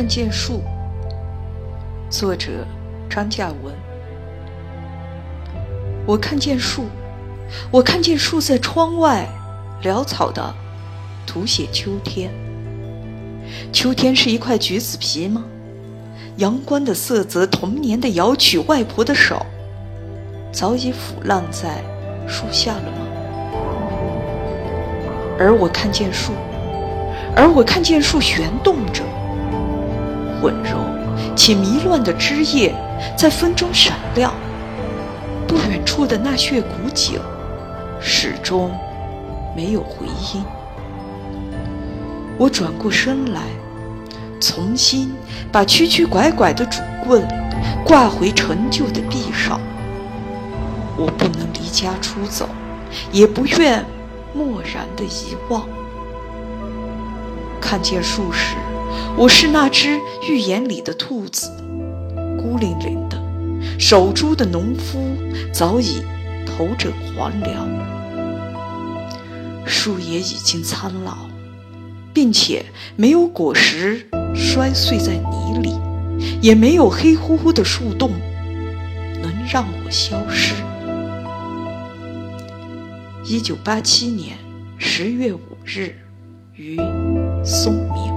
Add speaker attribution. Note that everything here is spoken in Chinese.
Speaker 1: 看见树，作者张嘉文。我看见树，我看见树在窗外潦草的涂写秋天。秋天是一块橘子皮吗？阳光的色泽，童年的摇曲，外婆的手，早已腐烂在树下了吗？而我看见树，而我看见树旋动着。温柔且迷乱的枝叶在风中闪亮，不远处的那血古井始终没有回音。我转过身来，重新把曲曲拐拐的竹棍挂回陈旧的壁上。我不能离家出走，也不愿漠然的遗忘。看见树时。我是那只寓言里的兔子，孤零零的守株的农夫早已头枕黄粱，树也已经苍老，并且没有果实摔碎在泥里，也没有黑乎乎的树洞能让我消失。一九八七年十月五日，于松明。